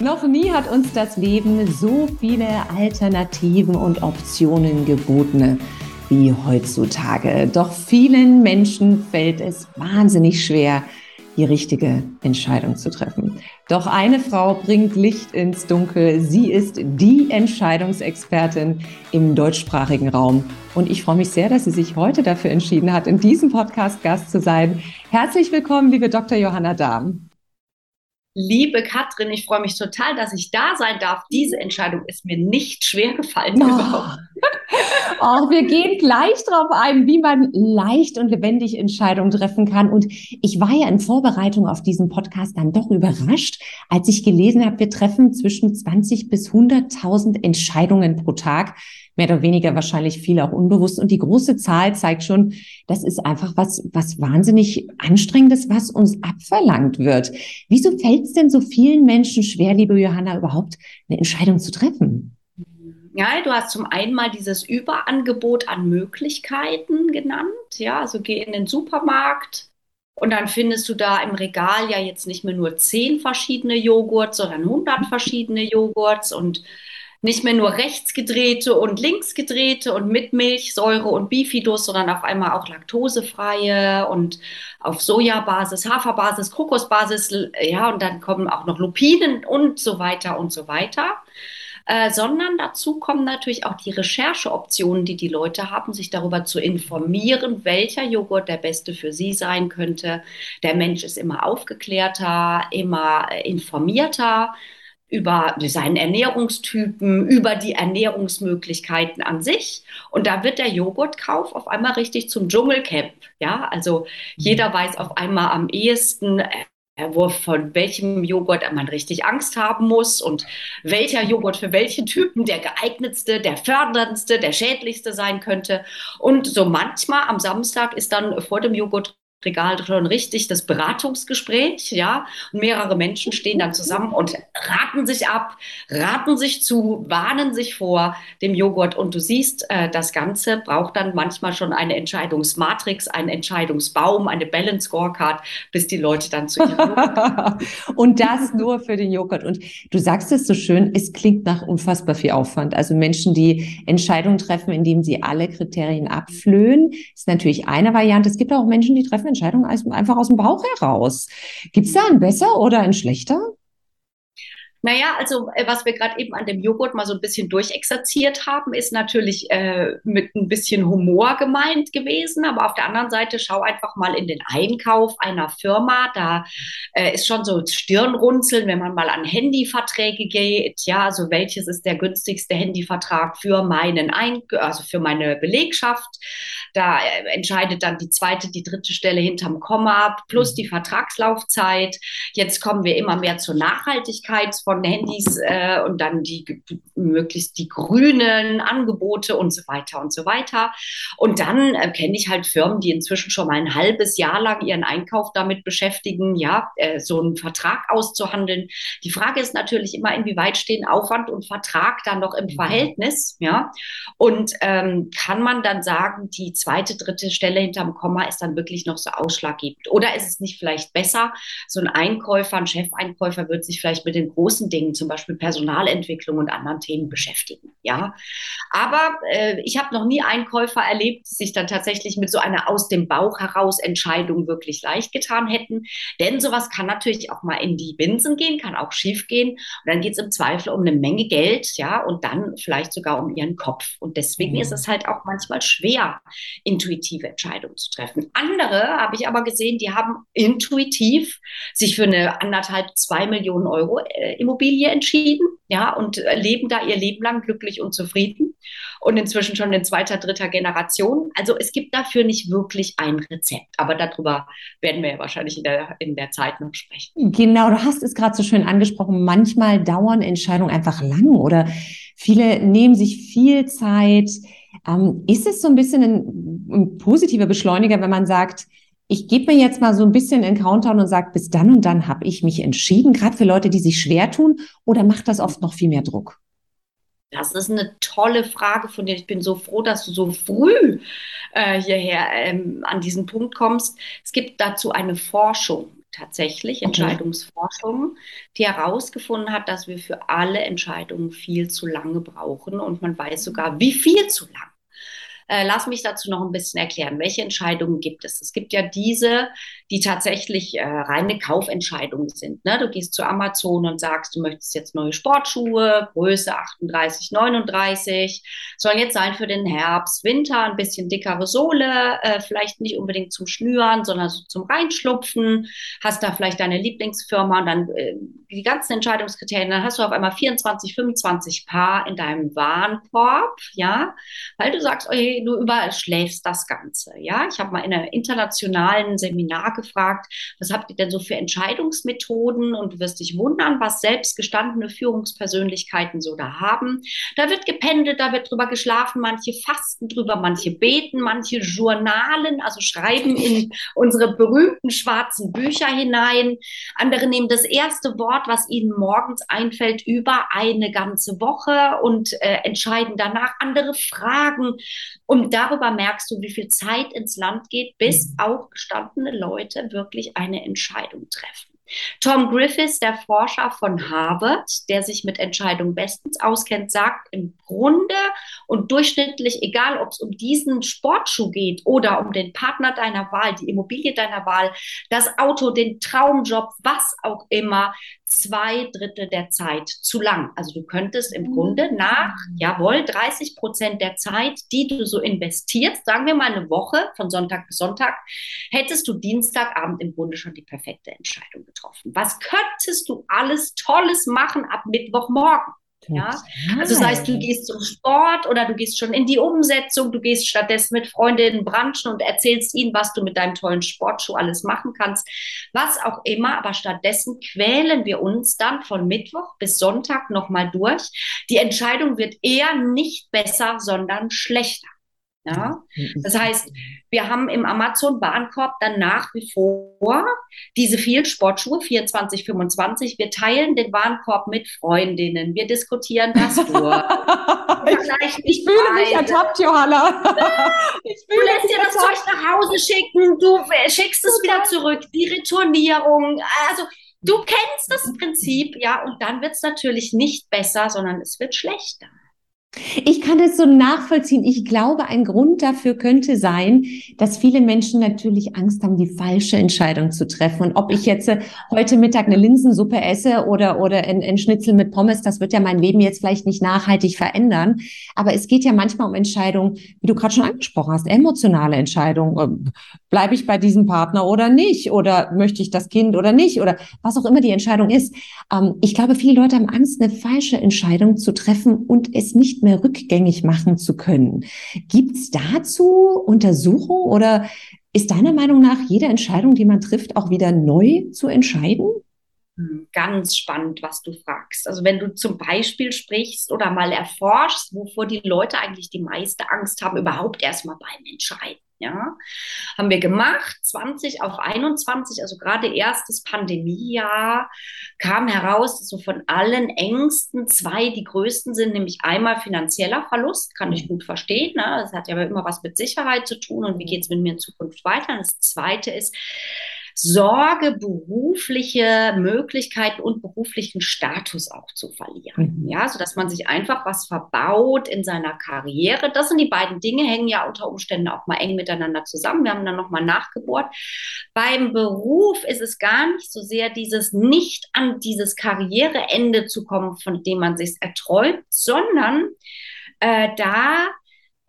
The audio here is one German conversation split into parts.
Noch nie hat uns das Leben so viele Alternativen und Optionen geboten wie heutzutage. Doch vielen Menschen fällt es wahnsinnig schwer, die richtige Entscheidung zu treffen. Doch eine Frau bringt Licht ins Dunkel. Sie ist die Entscheidungsexpertin im deutschsprachigen Raum. Und ich freue mich sehr, dass sie sich heute dafür entschieden hat, in diesem Podcast Gast zu sein. Herzlich willkommen, liebe Dr. Johanna Dahm. Liebe Katrin, ich freue mich total, dass ich da sein darf. Diese Entscheidung ist mir nicht schwer gefallen. Oh. oh, wir gehen gleich darauf ein, wie man leicht und lebendig Entscheidungen treffen kann. Und ich war ja in Vorbereitung auf diesen Podcast dann doch überrascht, als ich gelesen habe, wir treffen zwischen 20 bis 100.000 Entscheidungen pro Tag mehr oder weniger wahrscheinlich viel auch unbewusst. Und die große Zahl zeigt schon, das ist einfach was, was wahnsinnig anstrengendes, was uns abverlangt wird. Wieso fällt es denn so vielen Menschen schwer, liebe Johanna, überhaupt eine Entscheidung zu treffen? Ja, du hast zum einen mal dieses Überangebot an Möglichkeiten genannt. Ja, also geh in den Supermarkt, und dann findest du da im Regal ja jetzt nicht mehr nur zehn verschiedene Joghurts, sondern 100 verschiedene Joghurts und nicht mehr nur rechtsgedrehte und linksgedrehte und mit Milchsäure und Bifidus, sondern auf einmal auch laktosefreie und auf Sojabasis, Haferbasis, Kokosbasis, ja, und dann kommen auch noch Lupinen und so weiter und so weiter. Äh, sondern dazu kommen natürlich auch die Rechercheoptionen, die die Leute haben, sich darüber zu informieren, welcher Joghurt der beste für sie sein könnte. Der Mensch ist immer aufgeklärter, immer informierter über seinen Ernährungstypen, über die Ernährungsmöglichkeiten an sich. Und da wird der Joghurtkauf auf einmal richtig zum Dschungelcamp. Ja, also jeder mhm. weiß auf einmal am ehesten, äh, wo, von welchem Joghurt man richtig Angst haben muss und welcher Joghurt für welchen Typen der geeignetste, der förderndste, der schädlichste sein könnte. Und so manchmal am Samstag ist dann vor dem Joghurt Regal schon richtig das Beratungsgespräch, ja, und mehrere Menschen stehen dann zusammen und raten sich ab, raten sich zu, warnen sich vor dem Joghurt und du siehst, äh, das Ganze braucht dann manchmal schon eine Entscheidungsmatrix, einen Entscheidungsbaum, eine Balance Scorecard, bis die Leute dann zu ihrem Und das nur für den Joghurt. Und du sagst es so schön, es klingt nach unfassbar viel Aufwand. Also Menschen, die Entscheidungen treffen, indem sie alle Kriterien abflöhen, ist natürlich eine Variante. Es gibt auch Menschen, die treffen Entscheidung einfach aus dem Bauch heraus. Gibt es da ein besser oder ein schlechter? Naja, also äh, was wir gerade eben an dem Joghurt mal so ein bisschen durchexerziert haben, ist natürlich äh, mit ein bisschen Humor gemeint gewesen. Aber auf der anderen Seite schau einfach mal in den Einkauf einer Firma. Da äh, ist schon so Stirnrunzeln, wenn man mal an Handyverträge geht. Ja, also welches ist der günstigste Handyvertrag für meinen Ein also für meine Belegschaft? Da äh, entscheidet dann die zweite, die dritte Stelle hinterm Komma plus die Vertragslaufzeit. Jetzt kommen wir immer mehr zur Nachhaltigkeit von Handys äh, und dann die möglichst die grünen Angebote und so weiter und so weiter. Und dann äh, kenne ich halt Firmen, die inzwischen schon mal ein halbes Jahr lang ihren Einkauf damit beschäftigen, ja, äh, so einen Vertrag auszuhandeln. Die Frage ist natürlich immer, inwieweit stehen Aufwand und Vertrag dann noch im mhm. Verhältnis, ja. Und ähm, kann man dann sagen, die zweite, dritte Stelle hinterm Komma ist dann wirklich noch so ausschlaggebend? Oder ist es nicht vielleicht besser, so ein Einkäufer, ein Chefeinkäufer wird sich vielleicht mit den großen großen Dingen, zum Beispiel Personalentwicklung und anderen Themen beschäftigen. Ja, aber äh, ich habe noch nie Einkäufer erlebt, die sich dann tatsächlich mit so einer aus dem Bauch heraus Entscheidung wirklich leicht getan hätten. Denn sowas kann natürlich auch mal in die Binsen gehen, kann auch schief gehen. Und dann geht es im Zweifel um eine Menge Geld, ja, und dann vielleicht sogar um ihren Kopf. Und deswegen mhm. ist es halt auch manchmal schwer, intuitive Entscheidungen zu treffen. Andere habe ich aber gesehen, die haben intuitiv sich für eine anderthalb, zwei Millionen Euro äh, im Wohnimmobilie entschieden, ja, und äh, leben da ihr Leben lang glücklich und zufrieden und inzwischen schon in zweiter, dritter Generation. Also es gibt dafür nicht wirklich ein Rezept, aber darüber werden wir ja wahrscheinlich in der, in der Zeit noch sprechen. Genau, du hast es gerade so schön angesprochen. Manchmal dauern Entscheidungen einfach lang oder viele nehmen sich viel Zeit. Ähm, ist es so ein bisschen ein, ein positiver Beschleuniger, wenn man sagt, ich gebe mir jetzt mal so ein bisschen in Countdown und sage, bis dann und dann habe ich mich entschieden, gerade für Leute, die sich schwer tun, oder macht das oft noch viel mehr Druck? Das ist eine tolle Frage von dir. Ich bin so froh, dass du so früh äh, hierher ähm, an diesen Punkt kommst. Es gibt dazu eine Forschung tatsächlich. Entscheidungsforschung, die herausgefunden hat, dass wir für alle Entscheidungen viel zu lange brauchen und man weiß sogar, wie viel zu lang. Äh, lass mich dazu noch ein bisschen erklären. Welche Entscheidungen gibt es? Es gibt ja diese, die tatsächlich äh, reine Kaufentscheidungen sind. Ne? Du gehst zu Amazon und sagst, du möchtest jetzt neue Sportschuhe, Größe 38, 39, sollen jetzt sein für den Herbst, Winter, ein bisschen dickere Sohle, äh, vielleicht nicht unbedingt zum Schnüren, sondern so zum Reinschlupfen. Hast da vielleicht deine Lieblingsfirma und dann äh, die ganzen Entscheidungskriterien. Dann hast du auf einmal 24, 25 Paar in deinem Warenkorb, ja, weil du sagst, okay, du überschläfst das Ganze. Ja, ich habe mal in einem internationalen Seminar gefragt, was habt ihr denn so für Entscheidungsmethoden? Und du wirst dich wundern, was selbst gestandene Führungspersönlichkeiten so da haben. Da wird gependelt, da wird drüber geschlafen, manche fasten drüber, manche beten, manche journalen, also schreiben in unsere berühmten schwarzen Bücher hinein. Andere nehmen das erste Wort, was ihnen morgens einfällt, über eine ganze Woche und äh, entscheiden danach. Andere fragen und darüber merkst du, wie viel Zeit ins Land geht, bis mhm. auch gestandene Leute wirklich eine Entscheidung treffen. Tom Griffiths, der Forscher von Harvard, der sich mit Entscheidungen bestens auskennt, sagt im Grunde und durchschnittlich, egal ob es um diesen Sportschuh geht oder um den Partner deiner Wahl, die Immobilie deiner Wahl, das Auto, den Traumjob, was auch immer, zwei Drittel der Zeit zu lang. Also du könntest im Grunde mhm. nach, jawohl, 30 Prozent der Zeit, die du so investierst, sagen wir mal eine Woche von Sonntag bis Sonntag, hättest du Dienstagabend im Grunde schon die perfekte Entscheidung getroffen. Was könntest du alles Tolles machen ab Mittwochmorgen? Ja? Also das heißt, du gehst zum Sport oder du gehst schon in die Umsetzung, du gehst stattdessen mit Freundinnen branchen und erzählst ihnen, was du mit deinem tollen Sportschuh alles machen kannst, was auch immer, aber stattdessen quälen wir uns dann von Mittwoch bis Sonntag nochmal durch. Die Entscheidung wird eher nicht besser, sondern schlechter. Ja? Das heißt, wir haben im Amazon Warenkorb dann nach wie vor diese vielen Sportschuhe, 24, 25. Wir teilen den Warenkorb mit Freundinnen. Wir diskutieren das durch. ich, ich fühle mich ertappt, Johanna. ich du lässt dir das Zeug nach Hause schicken, du schickst es wieder zurück, die Retournierung. Also du kennst das Prinzip, ja, und dann wird es natürlich nicht besser, sondern es wird schlechter. Ich kann das so nachvollziehen. Ich glaube, ein Grund dafür könnte sein, dass viele Menschen natürlich Angst haben, die falsche Entscheidung zu treffen. Und ob ich jetzt äh, heute Mittag eine Linsensuppe esse oder, oder ein, ein Schnitzel mit Pommes, das wird ja mein Leben jetzt vielleicht nicht nachhaltig verändern. Aber es geht ja manchmal um Entscheidungen, wie du gerade schon angesprochen hast, emotionale Entscheidungen. Ähm, bleibe ich bei diesem Partner oder nicht? Oder möchte ich das Kind oder nicht? Oder was auch immer die Entscheidung ist. Ähm, ich glaube, viele Leute haben Angst, eine falsche Entscheidung zu treffen und es nicht mehr rückgängig machen zu können. Gibt es dazu Untersuchungen oder ist deiner Meinung nach jede Entscheidung, die man trifft, auch wieder neu zu entscheiden? Hm, ganz spannend, was du fragst. Also wenn du zum Beispiel sprichst oder mal erforschst, wovor die Leute eigentlich die meiste Angst haben, überhaupt erstmal beim Entscheiden. Ja, haben wir gemacht, 20 auf 21, also gerade erstes Pandemiejahr, kam heraus, dass so von allen Ängsten zwei die größten sind, nämlich einmal finanzieller Verlust, kann ich gut verstehen. Ne? Das hat ja immer was mit Sicherheit zu tun und wie geht es mit mir in Zukunft weiter. Und das zweite ist, Sorge, berufliche Möglichkeiten und beruflichen Status auch zu verlieren. Mhm. Ja, so dass man sich einfach was verbaut in seiner Karriere. Das sind die beiden Dinge, hängen ja unter Umständen auch mal eng miteinander zusammen. Wir haben dann nochmal nachgebohrt. Beim Beruf ist es gar nicht so sehr dieses nicht an dieses Karriereende zu kommen, von dem man sich erträumt, sondern äh, da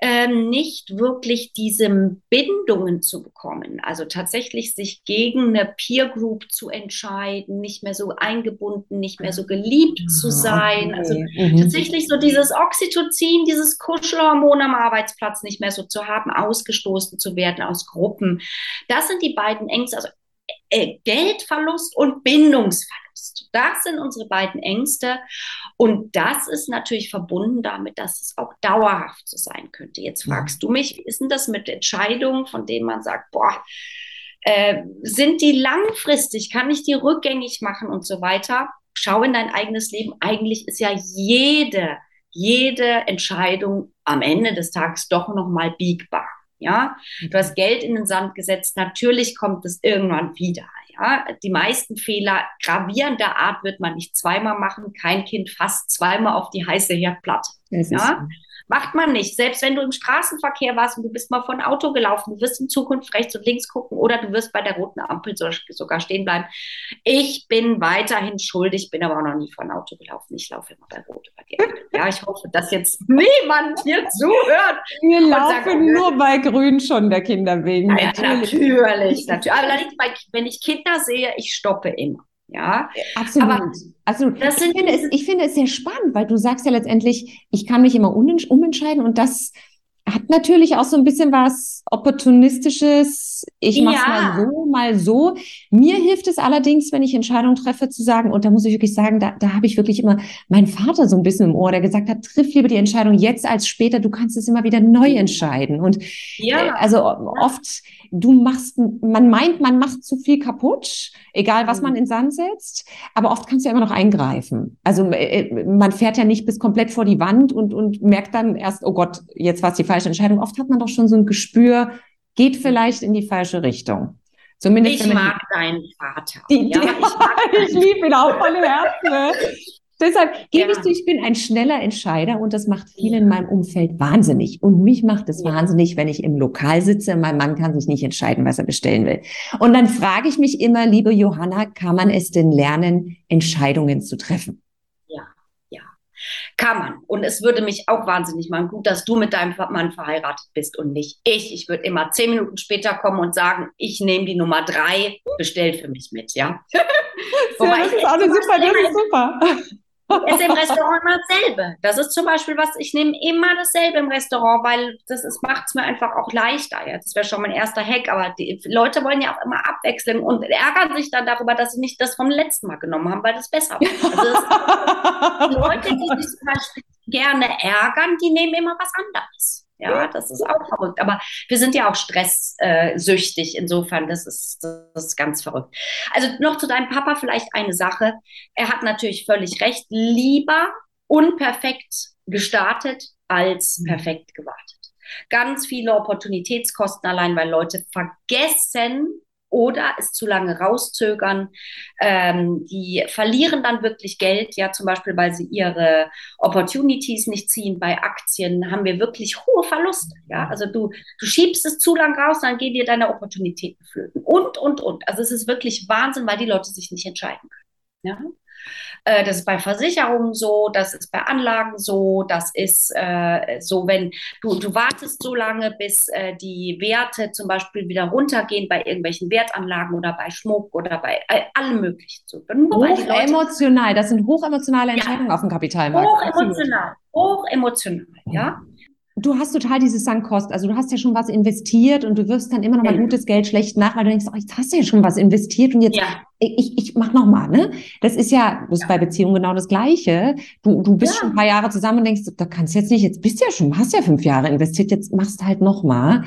ähm, nicht wirklich diese Bindungen zu bekommen. Also tatsächlich sich gegen eine Peer Group zu entscheiden, nicht mehr so eingebunden, nicht mehr so geliebt zu ah, sein. Also mhm. tatsächlich so dieses Oxytocin, dieses Kuschelhormon am Arbeitsplatz nicht mehr so zu haben, ausgestoßen zu werden aus Gruppen. Das sind die beiden Ängste, also äh, Geldverlust und Bindungsverlust. Das sind unsere beiden Ängste. Und das ist natürlich verbunden damit, dass es auch dauerhaft so sein könnte. Jetzt fragst du mich, wie ist denn das mit Entscheidungen, von denen man sagt, boah, äh, sind die langfristig, kann ich die rückgängig machen und so weiter? Schau in dein eigenes Leben. Eigentlich ist ja jede, jede Entscheidung am Ende des Tages doch nochmal biegbar. Ja, du hast Geld in den Sand gesetzt. Natürlich kommt es irgendwann wieder. Ja, die meisten Fehler gravierender Art wird man nicht zweimal machen. Kein Kind fasst zweimal auf die heiße Herdplatte. Ja, Macht man nicht. Selbst wenn du im Straßenverkehr warst und du bist mal von Auto gelaufen, du wirst in Zukunft rechts und links gucken oder du wirst bei der roten Ampel sogar stehen bleiben. Ich bin weiterhin schuldig, bin aber auch noch nie von Auto gelaufen. Ich laufe immer bei Rot über die Ampel. Ja, ich hoffe, dass jetzt niemand hier zuhört. Wir laufen sagt, nur bei Grün schon der Kinder wegen. Ja, natürlich. natürlich, natürlich. Aber wenn ich Kinder sehe, ich stoppe immer. Ja, absolut. Aber absolut. ich, finde es, ich finde es sehr spannend, weil du sagst ja letztendlich, ich kann mich immer umentscheiden und das hat natürlich auch so ein bisschen was Opportunistisches. Ich mache ja. mal so, mal so. Mir hilft es allerdings, wenn ich Entscheidungen treffe, zu sagen, und da muss ich wirklich sagen, da, da habe ich wirklich immer meinen Vater so ein bisschen im Ohr, der gesagt hat, triff lieber die Entscheidung jetzt als später, du kannst es immer wieder neu entscheiden. Und ja. Äh, also oft, du machst, man meint, man macht zu viel kaputt, egal was man mhm. in Sand setzt, aber oft kannst du ja immer noch eingreifen. Also äh, man fährt ja nicht bis komplett vor die Wand und, und merkt dann erst, oh Gott, jetzt war es die falsche Entscheidung. Oft hat man doch schon so ein Gespür, geht vielleicht in die falsche Richtung. Zumindest ich mag deinen Vater. Die, ja, ich, ich liebe ihn auch von Herzen. Deshalb gebe ja. ich zu, ich bin ein schneller Entscheider und das macht viele in meinem Umfeld wahnsinnig. Und mich macht es ja. wahnsinnig, wenn ich im Lokal sitze. Mein Mann kann sich nicht entscheiden, was er bestellen will. Und dann frage ich mich immer, liebe Johanna, kann man es denn lernen, Entscheidungen zu treffen? Kann man. Und es würde mich auch wahnsinnig machen. Gut, dass du mit deinem Mann verheiratet bist und nicht ich. Ich würde immer zehn Minuten später kommen und sagen, ich nehme die Nummer drei, bestell für mich mit, ja. Wobei ja, das ist auch eine super, das ist super ist im Restaurant immer dasselbe. Das ist zum Beispiel was, ich nehme immer dasselbe im Restaurant, weil das macht es mir einfach auch leichter. Ja. Das wäre schon mein erster Hack, aber die Leute wollen ja auch immer abwechseln und ärgern sich dann darüber, dass sie nicht das vom letzten Mal genommen haben, weil das besser war. Also Leute, die sich zum Beispiel gerne ärgern, die nehmen immer was anderes. Ja, das ist auch verrückt. Aber wir sind ja auch stresssüchtig. Insofern, das ist, das ist ganz verrückt. Also noch zu deinem Papa vielleicht eine Sache. Er hat natürlich völlig recht. Lieber unperfekt gestartet als mhm. perfekt gewartet. Ganz viele Opportunitätskosten allein, weil Leute vergessen, oder es zu lange rauszögern. Ähm, die verlieren dann wirklich Geld, ja, zum Beispiel, weil sie ihre Opportunities nicht ziehen. Bei Aktien haben wir wirklich hohe Verluste, ja. Also du, du schiebst es zu lang raus, dann gehen dir deine Opportunitäten flöten. Und, und, und. Also es ist wirklich Wahnsinn, weil die Leute sich nicht entscheiden können. Ja? Äh, das ist bei Versicherungen so, das ist bei Anlagen so, das ist äh, so, wenn du, du wartest so lange, bis äh, die Werte zum Beispiel wieder runtergehen bei irgendwelchen Wertanlagen oder bei Schmuck oder bei äh, allem möglichen. So, hochemotional, das sind hochemotionale Entscheidungen ja, auf dem Kapitalmarkt. Hochemotional, hochemotional, ja du hast total dieses Sankkost. Also du hast ja schon was investiert und du wirst dann immer noch mal gutes Geld schlecht nach, weil du denkst, oh, jetzt hast du ja schon was investiert und jetzt ja ich, ich mach noch mal, ne? Das ist ja, das ist bei Beziehungen genau das Gleiche. Du, du bist ja. schon ein paar Jahre zusammen und denkst, da kannst du jetzt nicht, jetzt bist du ja schon, hast ja fünf Jahre investiert, jetzt machst du halt noch mal,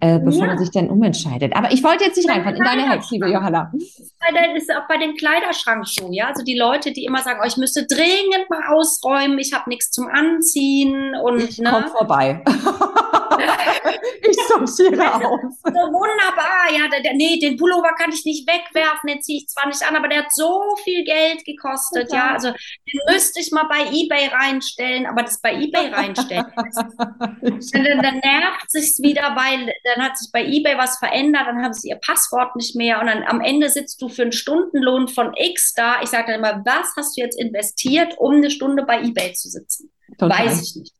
äh, bevor ja. man sich dann umentscheidet. Aber ich wollte jetzt nicht reinfahren in deine Hex, liebe Johanna. Das ist auch bei den Kleiderschrank so, ja? Also die Leute, die immer sagen, oh, ich müsste dringend mal ausräumen, ich habe nichts zum Anziehen und ich ne? komm vorbei. ich sortiere aus. So wunderbar, ja, der, der, nee, den Pullover kann ich nicht wegwerfen, den ziehe ich zwar nicht an, aber der hat so viel Geld gekostet, ja. Also den müsste ich mal bei Ebay reinstellen, aber das bei Ebay reinstellen. dann, dann nervt sich's wieder, weil dann hat sich bei Ebay was verändert, dann haben sie ihr Passwort nicht mehr und dann am Ende sitzt du für einen Stundenlohn von X da. Ich sage dann immer, was hast du jetzt investiert, um eine Stunde bei Ebay zu sitzen? Total. Weiß ich nicht.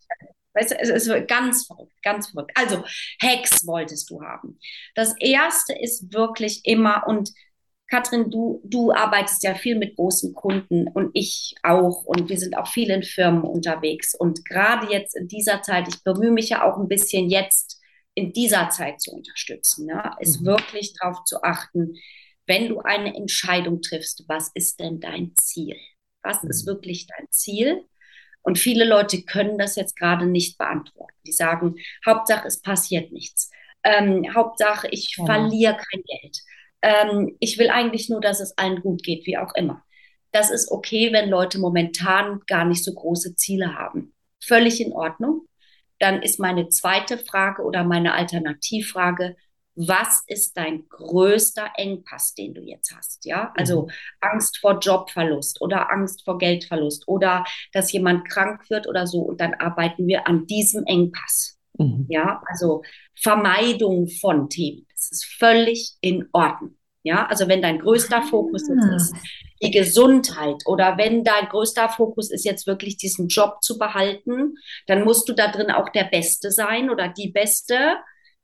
Weißt du, es ist ganz verrückt, ganz verrückt. Also, Hacks wolltest du haben. Das erste ist wirklich immer, und Katrin, du, du arbeitest ja viel mit großen Kunden und ich auch. Und wir sind auch viel in Firmen unterwegs. Und gerade jetzt in dieser Zeit, ich bemühe mich ja auch ein bisschen jetzt in dieser Zeit zu unterstützen, ne? ist mhm. wirklich darauf zu achten, wenn du eine Entscheidung triffst, was ist denn dein Ziel? Was mhm. ist wirklich dein Ziel? Und viele Leute können das jetzt gerade nicht beantworten. Die sagen, Hauptsache, es passiert nichts. Ähm, Hauptsache, ich ja. verliere kein Geld ähm, ich will eigentlich nur, dass es allen gut geht, wie auch immer. Das ist okay, wenn Leute momentan gar nicht so große Ziele haben. Völlig in Ordnung. Dann ist meine zweite Frage oder meine Alternativfrage, was ist dein größter Engpass, den du jetzt hast? Ja, also mhm. Angst vor Jobverlust oder Angst vor Geldverlust oder dass jemand krank wird oder so. Und dann arbeiten wir an diesem Engpass. Mhm. Ja, also Vermeidung von Themen. Das ist völlig in Ordnung. Ja, also wenn dein größter Fokus jetzt ah. ist die Gesundheit oder wenn dein größter Fokus ist jetzt wirklich diesen Job zu behalten, dann musst du da drin auch der Beste sein oder die Beste.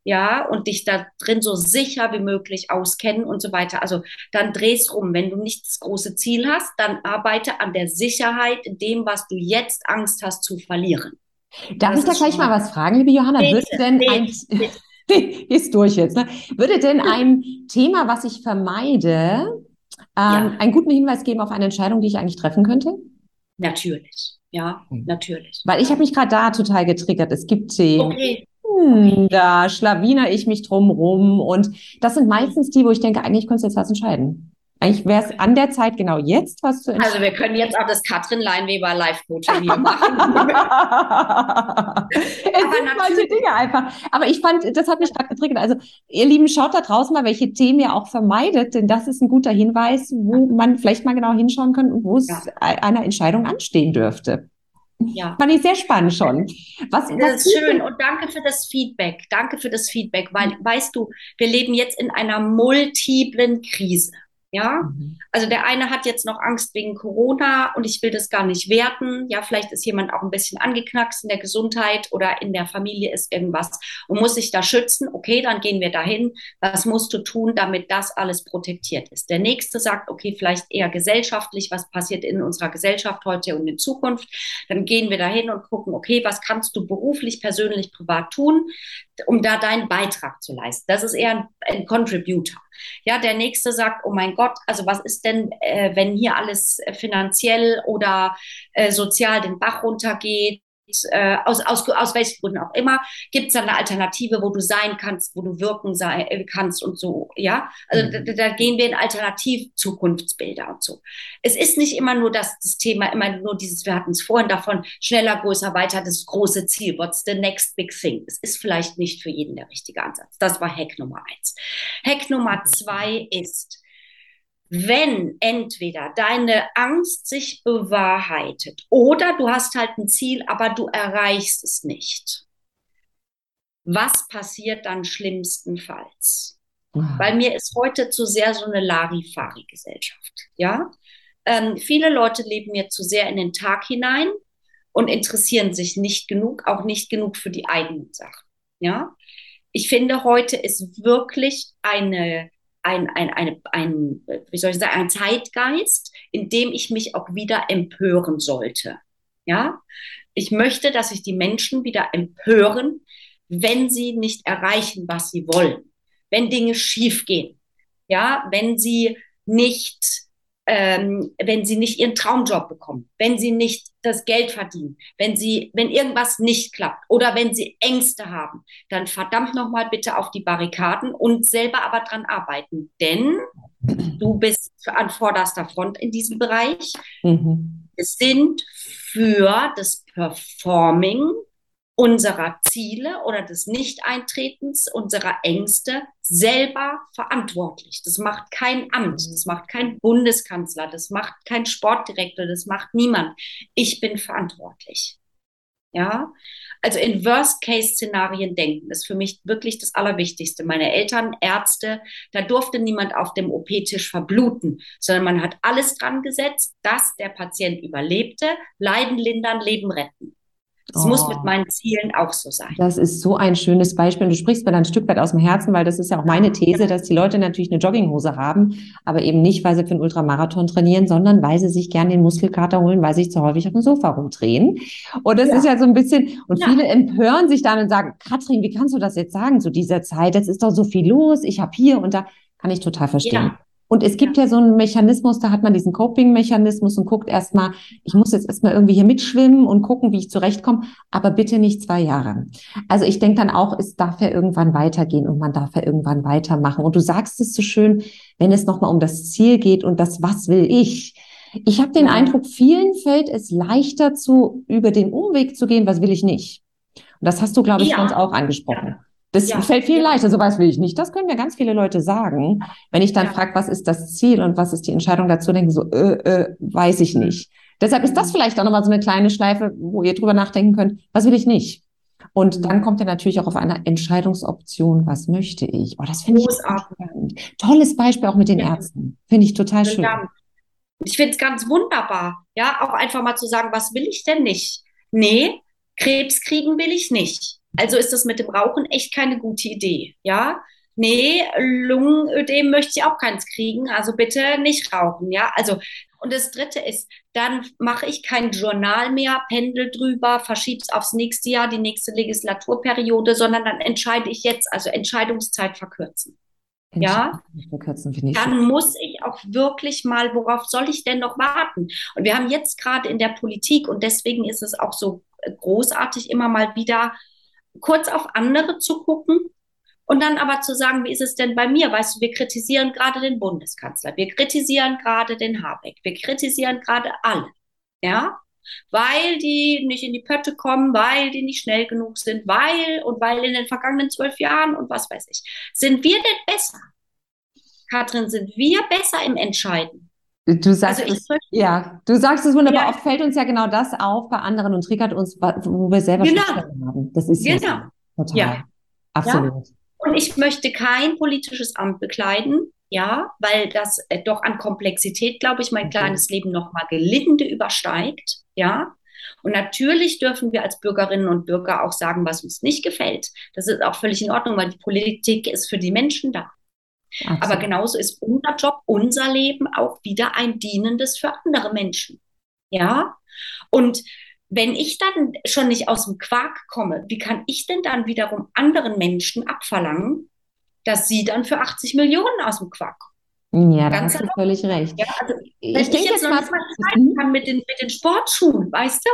Ja, und dich da drin so sicher wie möglich auskennen und so weiter. Also dann drehst rum. Wenn du nicht das große Ziel hast, dann arbeite an der Sicherheit in dem, was du jetzt Angst hast zu verlieren. Darf das ich da gleich mal was fragen, liebe Johanna? Bitte, Würde denn bitte, ein, bitte. ist durch jetzt. Ne? Würde denn ein Thema, was ich vermeide, ähm, ja. einen guten Hinweis geben auf eine Entscheidung, die ich eigentlich treffen könnte? Natürlich, ja, hm. natürlich. Weil ich habe mich gerade da total getriggert. Es gibt Themen. Okay. Hm, da schlawiner ich mich drum rum. Und das sind meistens die, wo ich denke, eigentlich könntest du jetzt was entscheiden. Eigentlich wäre es an der Zeit genau jetzt was zu entscheiden. Also wir können jetzt auch das Katrin Leinweber Live-Coaching hier machen. es sind manche Dinge einfach. Aber ich fand, das hat mich gerade getriggert. Also ihr Lieben, schaut da draußen mal, welche Themen ihr auch vermeidet, denn das ist ein guter Hinweis, wo man vielleicht mal genau hinschauen kann und wo es ja. einer Entscheidung anstehen dürfte. Ja. Fand ich sehr spannend schon. Was, das was ist schön und danke für das Feedback. Danke für das Feedback, weil, weißt du, wir leben jetzt in einer multiplen Krise. Ja, mhm. also der eine hat jetzt noch Angst wegen Corona und ich will das gar nicht werten. Ja, vielleicht ist jemand auch ein bisschen angeknackst in der Gesundheit oder in der Familie ist irgendwas und muss sich da schützen. Okay, dann gehen wir dahin. Was musst du tun, damit das alles protektiert ist? Der nächste sagt, okay, vielleicht eher gesellschaftlich, was passiert in unserer Gesellschaft heute und in Zukunft. Dann gehen wir dahin und gucken, okay, was kannst du beruflich, persönlich, privat tun, um da deinen Beitrag zu leisten. Das ist eher ein, ein Contributor. Ja, der nächste sagt, oh mein Gott, also was ist denn, äh, wenn hier alles äh, finanziell oder äh, sozial den Bach runtergeht? Äh, aus, aus, aus welchen Gründen auch immer, gibt es eine Alternative, wo du sein kannst, wo du wirken sein, äh, kannst und so, ja. Also mhm. da, da, gehen wir in Alternativ-Zukunftsbilder und so. Es ist nicht immer nur das, das Thema, immer nur dieses, wir hatten es vorhin davon, schneller, größer, weiter, das große Ziel, what's the next big thing? Es ist vielleicht nicht für jeden der richtige Ansatz. Das war Hack Nummer eins. Hack Nummer mhm. zwei ist, wenn entweder deine Angst sich bewahrheitet oder du hast halt ein Ziel, aber du erreichst es nicht. Was passiert dann schlimmstenfalls? Mhm. Weil mir ist heute zu sehr so eine Larifari-Gesellschaft. Ja, ähm, viele Leute leben mir zu sehr in den Tag hinein und interessieren sich nicht genug, auch nicht genug für die eigenen Sachen. Ja, ich finde, heute ist wirklich eine ein, ein, eine, ein, wie soll ich sagen, ein Zeitgeist, in dem ich mich auch wieder empören sollte. Ja, ich möchte, dass sich die Menschen wieder empören, wenn sie nicht erreichen, was sie wollen, wenn Dinge schiefgehen, ja, wenn sie nicht ähm, wenn sie nicht ihren Traumjob bekommen, wenn sie nicht das Geld verdienen, wenn sie, wenn irgendwas nicht klappt oder wenn sie Ängste haben, dann verdammt nochmal bitte auf die Barrikaden und selber aber dran arbeiten, denn du bist an vorderster Front in diesem Bereich. Mhm. Es sind für das Performing unserer Ziele oder des Nicht-Eintretens unserer Ängste selber verantwortlich. Das macht kein Amt, das macht kein Bundeskanzler, das macht kein Sportdirektor, das macht niemand. Ich bin verantwortlich. Ja, also in Worst-Case-Szenarien denken ist für mich wirklich das Allerwichtigste. Meine Eltern, Ärzte, da durfte niemand auf dem OP-Tisch verbluten, sondern man hat alles dran gesetzt, dass der Patient überlebte, Leiden lindern, Leben retten. Es oh. muss mit meinen Zielen auch so sein. Das ist so ein schönes Beispiel. Und du sprichst mir dann ein Stück weit aus dem Herzen, weil das ist ja auch meine These, dass die Leute natürlich eine Jogginghose haben, aber eben nicht, weil sie für einen Ultramarathon trainieren, sondern weil sie sich gerne den Muskelkater holen, weil sie sich zu häufig auf dem Sofa rumdrehen. Und das ja. ist ja so ein bisschen, und ja. viele empören sich dann und sagen, Katrin, wie kannst du das jetzt sagen zu dieser Zeit? Es ist doch so viel los, ich habe hier und da. Kann ich total verstehen. Ja. Und es gibt ja. ja so einen Mechanismus, da hat man diesen Coping-Mechanismus und guckt erstmal, ich muss jetzt erstmal irgendwie hier mitschwimmen und gucken, wie ich zurechtkomme, aber bitte nicht zwei Jahre. Also ich denke dann auch, es darf ja irgendwann weitergehen und man darf ja irgendwann weitermachen. Und du sagst es so schön, wenn es nochmal um das Ziel geht und das, was will ich? Ich habe den Eindruck, vielen fällt es leichter zu, über den Umweg zu gehen, was will ich nicht. Und das hast du, glaube ich, ja. uns auch angesprochen. Ja. Das ja. fällt viel leichter, sowas will ich nicht. Das können mir ganz viele Leute sagen. Wenn ich dann ja. frage, was ist das Ziel und was ist die Entscheidung dazu, denken so, äh, äh, weiß ich nicht. Deshalb ist das vielleicht auch nochmal so eine kleine Schleife, wo ihr drüber nachdenken könnt, was will ich nicht? Und dann kommt ihr natürlich auch auf eine Entscheidungsoption, was möchte ich? Oh, das finde ich spannend. Tolles Beispiel auch mit den ja. Ärzten. Finde ich total schön. Ich finde es ganz wunderbar, ja, auch einfach mal zu sagen, was will ich denn nicht? Nee, Krebs kriegen will ich nicht. Also ist das mit dem Rauchen echt keine gute Idee, ja? Nee, Lungenödem möchte ich auch keins kriegen, also bitte nicht rauchen, ja? Also und das dritte ist, dann mache ich kein Journal mehr, pendel drüber, verschieb's aufs nächste Jahr, die nächste Legislaturperiode, sondern dann entscheide ich jetzt, also Entscheidungszeit verkürzen. Ja, verkürzen, dann muss ich auch wirklich mal, worauf soll ich denn noch warten? Und wir haben jetzt gerade in der Politik und deswegen ist es auch so großartig, immer mal wieder kurz auf andere zu gucken und dann aber zu sagen, wie ist es denn bei mir? Weißt du, wir kritisieren gerade den Bundeskanzler, wir kritisieren gerade den Habeck, wir kritisieren gerade alle, ja, weil die nicht in die Pötte kommen, weil die nicht schnell genug sind, weil und weil in den vergangenen zwölf Jahren und was weiß ich. Sind wir denn besser? Katrin, sind wir besser im Entscheiden? Du sagst also es, ja, du sagst es wunderbar. Ja. Oft fällt uns ja genau das auf bei anderen und triggert uns, wo wir selber genau. schon haben. Das ist genau. total. Ja. Absolut. Ja. Und ich möchte kein politisches Amt bekleiden, ja, weil das äh, doch an Komplexität, glaube ich, mein okay. kleines Leben nochmal gelinde übersteigt, ja. Und natürlich dürfen wir als Bürgerinnen und Bürger auch sagen, was uns nicht gefällt. Das ist auch völlig in Ordnung, weil die Politik ist für die Menschen da. Absolut. Aber genauso ist unser Job, unser Leben auch wieder ein dienendes für andere Menschen. Ja? Und wenn ich dann schon nicht aus dem Quark komme, wie kann ich denn dann wiederum anderen Menschen abverlangen, dass sie dann für 80 Millionen aus dem Quark kommen? Ja, da hast du völlig recht. Ja, also, wenn ich, ich jetzt, jetzt noch mal, nicht mal kann mit den, mit den Sportschuhen, weißt du?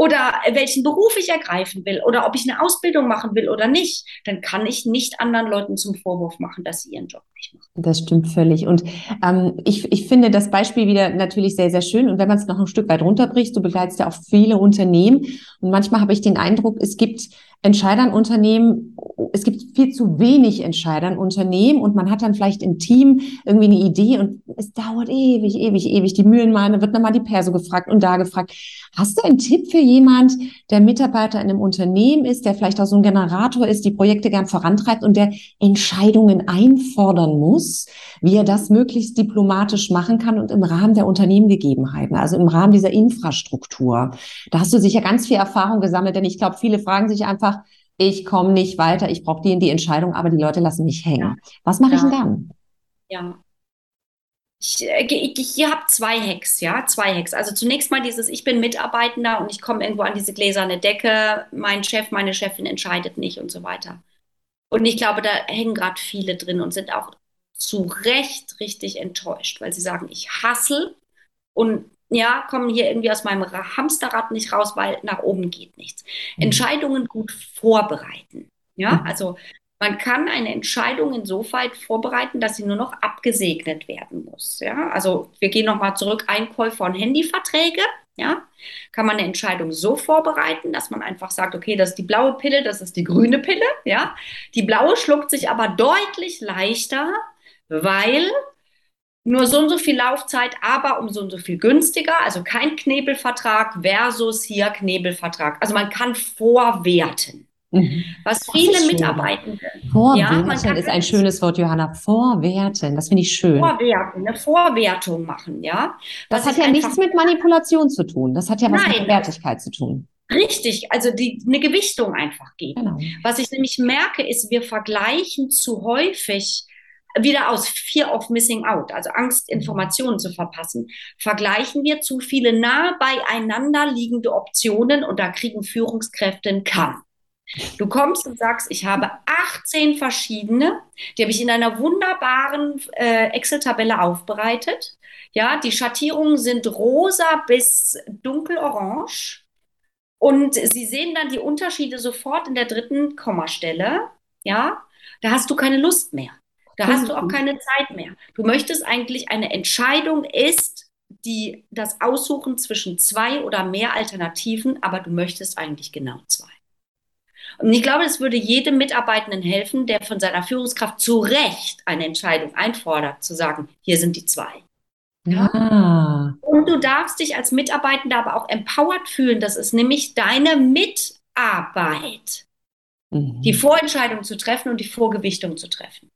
oder welchen Beruf ich ergreifen will oder ob ich eine Ausbildung machen will oder nicht, dann kann ich nicht anderen Leuten zum Vorwurf machen, dass sie ihren Job nicht machen. Das stimmt völlig. Und ähm, ich, ich finde das Beispiel wieder natürlich sehr, sehr schön. Und wenn man es noch ein Stück weit runterbricht, du begleitest ja auch viele Unternehmen. Und manchmal habe ich den Eindruck, es gibt Entscheidern Unternehmen, es gibt viel zu wenig Entscheidern Unternehmen und man hat dann vielleicht im Team irgendwie eine Idee und es dauert ewig, ewig, ewig. Die Mühlenmine wird nochmal die Perso gefragt und da gefragt. Hast du einen Tipp für jemand, der Mitarbeiter in einem Unternehmen ist, der vielleicht auch so ein Generator ist, die Projekte gern vorantreibt und der Entscheidungen einfordern muss, wie er das möglichst diplomatisch machen kann und im Rahmen der Unternehmengegebenheiten, also im Rahmen dieser Infrastruktur. Da hast du sicher ganz viel Erfahrung gesammelt, denn ich glaube, viele fragen sich einfach, ich komme nicht weiter, ich brauche die in die Entscheidung, aber die Leute lassen mich hängen. Ja. Was mache ja. ich denn dann? Ja. Ich, äh, ich, ich habe zwei Hacks, ja, zwei Hacks. Also zunächst mal dieses, ich bin Mitarbeitender und ich komme irgendwo an diese gläserne Decke, mein Chef, meine Chefin entscheidet nicht und so weiter. Und ich glaube, da hängen gerade viele drin und sind auch zu Recht richtig enttäuscht, weil sie sagen, ich hassle und ja, kommen hier irgendwie aus meinem Hamsterrad nicht raus, weil nach oben geht nichts. Mhm. Entscheidungen gut vorbereiten. Ja, mhm. also man kann eine Entscheidung insoweit vorbereiten, dass sie nur noch abgesegnet werden muss. Ja, also wir gehen nochmal zurück, Einkäufer und Handyverträge. Ja, kann man eine Entscheidung so vorbereiten, dass man einfach sagt, okay, das ist die blaue Pille, das ist die grüne Pille. Ja, die blaue schluckt sich aber deutlich leichter weil nur so und so viel Laufzeit, aber um so und so viel günstiger. Also kein Knebelvertrag versus hier Knebelvertrag. Also man kann vorwerten. Mhm. Was viele Mitarbeitende. Vorwerten ja, ist ein schönes Wort, Johanna. Vorwerten, das finde ich schön. Vorwerten, eine Vorwertung machen, ja. Das, das hat ja nichts mit Manipulation zu tun. Das hat ja was Nein. mit Wertigkeit zu tun. Richtig, also die, eine Gewichtung einfach geben. Genau. Was ich nämlich merke, ist, wir vergleichen zu häufig wieder aus Fear of Missing Out, also Angst, mhm. Informationen zu verpassen, vergleichen wir zu viele nah beieinander liegende Optionen und da kriegen Führungskräfte einen Kann. Du kommst und sagst, ich habe 18 verschiedene, die habe ich in einer wunderbaren äh, Excel-Tabelle aufbereitet. Ja, die Schattierungen sind rosa bis dunkelorange. Und Sie sehen dann die Unterschiede sofort in der dritten Kommastelle. Ja, da hast du keine Lust mehr. Da hast du auch keine Zeit mehr. Du möchtest eigentlich eine Entscheidung ist die das Aussuchen zwischen zwei oder mehr Alternativen, aber du möchtest eigentlich genau zwei. Und ich glaube, es würde jedem Mitarbeitenden helfen, der von seiner Führungskraft zu Recht eine Entscheidung einfordert, zu sagen, hier sind die zwei. Ja. Ah. Und du darfst dich als Mitarbeitender aber auch empowered fühlen. Das ist nämlich deine Mitarbeit, mhm. die Vorentscheidung zu treffen und die Vorgewichtung zu treffen.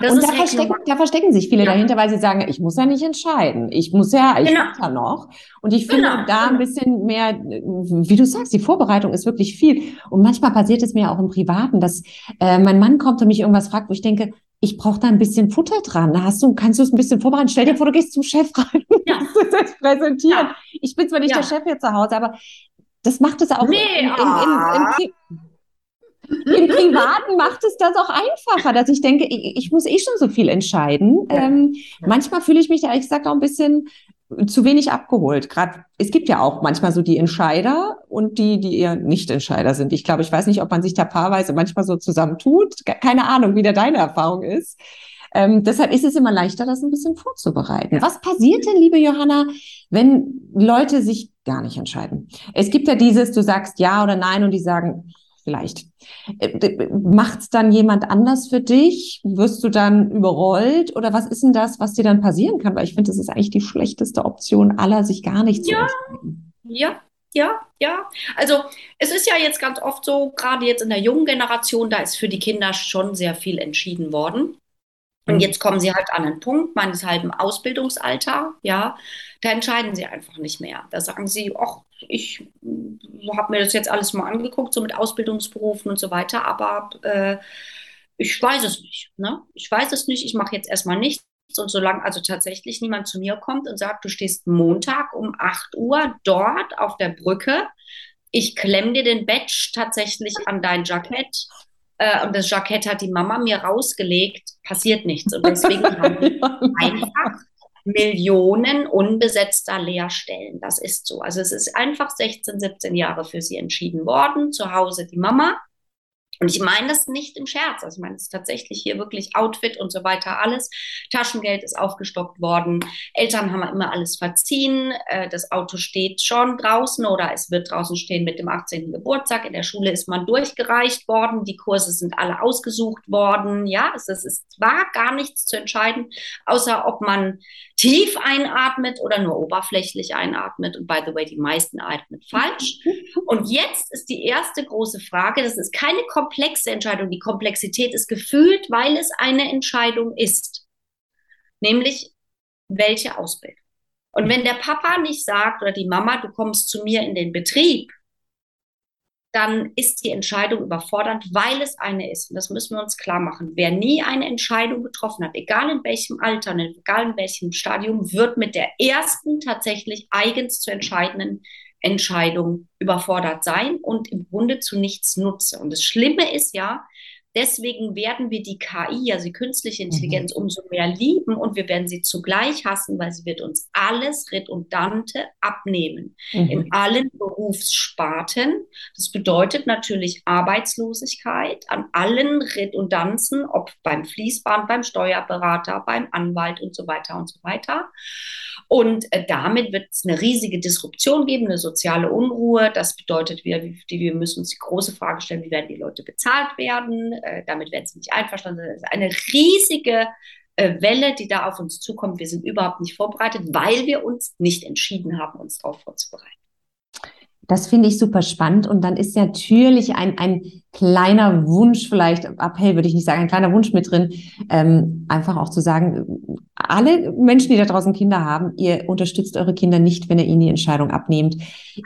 Das und da verstecken, da verstecken, sich viele ja. dahinter, weil sie sagen, ich muss ja nicht entscheiden. Ich muss ja, ich genau. ja noch. Und ich finde genau. da ein bisschen mehr, wie du sagst, die Vorbereitung ist wirklich viel. Und manchmal passiert es mir auch im Privaten, dass äh, mein Mann kommt und mich irgendwas fragt, wo ich denke, ich brauche da ein bisschen Futter dran. Da hast du, kannst du es ein bisschen vorbereiten? Stell dir vor, du gehst zum Chef rein ja. und das präsentieren. Ja. Ich bin zwar nicht ja. der Chef hier zu Hause, aber das macht es auch nee, in, in, in, in, im Privaten macht es das auch einfacher, dass ich denke, ich, ich muss eh schon so viel entscheiden. Ja. Ähm, manchmal fühle ich mich ehrlich gesagt auch ein bisschen zu wenig abgeholt. Gerade es gibt ja auch manchmal so die Entscheider und die, die eher nicht Entscheider sind. Ich glaube, ich weiß nicht, ob man sich da paarweise manchmal so zusammentut. Keine Ahnung, wie da deine Erfahrung ist. Ähm, deshalb ist es immer leichter, das ein bisschen vorzubereiten. Was passiert denn, liebe Johanna, wenn Leute sich gar nicht entscheiden? Es gibt ja dieses, du sagst ja oder nein und die sagen, vielleicht. Äh, Macht es dann jemand anders für dich? Wirst du dann überrollt? Oder was ist denn das, was dir dann passieren kann? Weil ich finde, das ist eigentlich die schlechteste Option aller, sich gar nicht ja. zu entscheiden. Ja, ja, ja. Also es ist ja jetzt ganz oft so, gerade jetzt in der jungen Generation, da ist für die Kinder schon sehr viel entschieden worden. Und mhm. jetzt kommen sie halt an einen Punkt, meines halben Ausbildungsalter, ja, da entscheiden sie einfach nicht mehr. Da sagen sie, ach, ich habe mir das jetzt alles mal angeguckt, so mit Ausbildungsberufen und so weiter, aber äh, ich weiß es nicht. Ne? Ich weiß es nicht, ich mache jetzt erstmal nichts. Und solange also tatsächlich niemand zu mir kommt und sagt, du stehst Montag um 8 Uhr dort auf der Brücke, ich klemm dir den Badge tatsächlich an dein Jackett äh, und das Jackett hat die Mama mir rausgelegt, passiert nichts. Und deswegen haben wir einfach Millionen unbesetzter Lehrstellen. Das ist so. Also es ist einfach 16, 17 Jahre für sie entschieden worden. Zu Hause die Mama. Und ich meine das nicht im Scherz. Also ich meine es ist tatsächlich hier wirklich Outfit und so weiter alles. Taschengeld ist aufgestockt worden. Eltern haben immer alles verziehen. Äh, das Auto steht schon draußen oder es wird draußen stehen mit dem 18. Geburtstag. In der Schule ist man durchgereicht worden. Die Kurse sind alle ausgesucht worden. Ja, es, es, es war gar nichts zu entscheiden, außer ob man tief einatmet oder nur oberflächlich einatmet. Und by the way, die meisten atmen falsch. Und jetzt ist die erste große Frage, das ist keine komplexe Entscheidung. Die Komplexität ist gefühlt, weil es eine Entscheidung ist. Nämlich, welche Ausbildung. Und wenn der Papa nicht sagt oder die Mama, du kommst zu mir in den Betrieb, dann ist die Entscheidung überfordernd, weil es eine ist. Und das müssen wir uns klar machen. Wer nie eine Entscheidung getroffen hat, egal in welchem Alter, egal in welchem Stadium, wird mit der ersten tatsächlich eigens zu entscheidenden Entscheidung überfordert sein und im Grunde zu nichts nutze. Und das Schlimme ist ja, Deswegen werden wir die KI, also die künstliche Intelligenz, mhm. umso mehr lieben und wir werden sie zugleich hassen, weil sie wird uns alles Redundante abnehmen. Mhm. In allen Berufssparten. Das bedeutet natürlich Arbeitslosigkeit an allen Redundanzen, ob beim Fließband, beim Steuerberater, beim Anwalt und so weiter und so weiter. Und äh, damit wird es eine riesige Disruption geben, eine soziale Unruhe. Das bedeutet, wir, wir müssen uns die große Frage stellen, wie werden die Leute bezahlt werden? Äh, damit werden sie nicht einverstanden. Das ist eine riesige äh, Welle, die da auf uns zukommt. Wir sind überhaupt nicht vorbereitet, weil wir uns nicht entschieden haben, uns darauf vorzubereiten. Das finde ich super spannend. Und dann ist natürlich ein, ein kleiner Wunsch, vielleicht Appell würde ich nicht sagen, ein kleiner Wunsch mit drin, ähm, einfach auch zu sagen, alle Menschen, die da draußen Kinder haben, ihr unterstützt eure Kinder nicht, wenn ihr ihnen die Entscheidung abnehmt.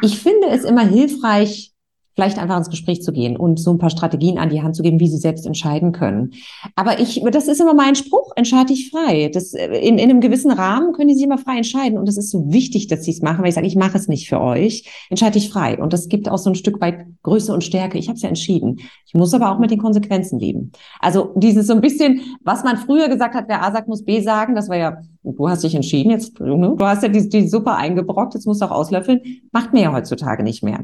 Ich finde es immer hilfreich, vielleicht einfach ins Gespräch zu gehen und so ein paar Strategien an die Hand zu geben, wie sie selbst entscheiden können. Aber ich, das ist immer mein Spruch, entscheide ich frei. Das, äh, in, in einem gewissen Rahmen können die sich immer frei entscheiden. Und es ist so wichtig, dass sie es machen, weil ich sage, ich mache es nicht für euch, entscheide ich frei. Und das gibt auch so ein Stück weit Größe und Stärke. Ich habe es ja entschieden. Ich muss aber auch mit den Konsequenzen leben. Also dieses so ein bisschen, was man früher gesagt hat, wer A sagt, muss B sagen, das war ja, du hast dich entschieden, jetzt, du hast ja die, die Suppe eingebrockt, jetzt musst du auch auslöffeln, macht mir ja heutzutage nicht mehr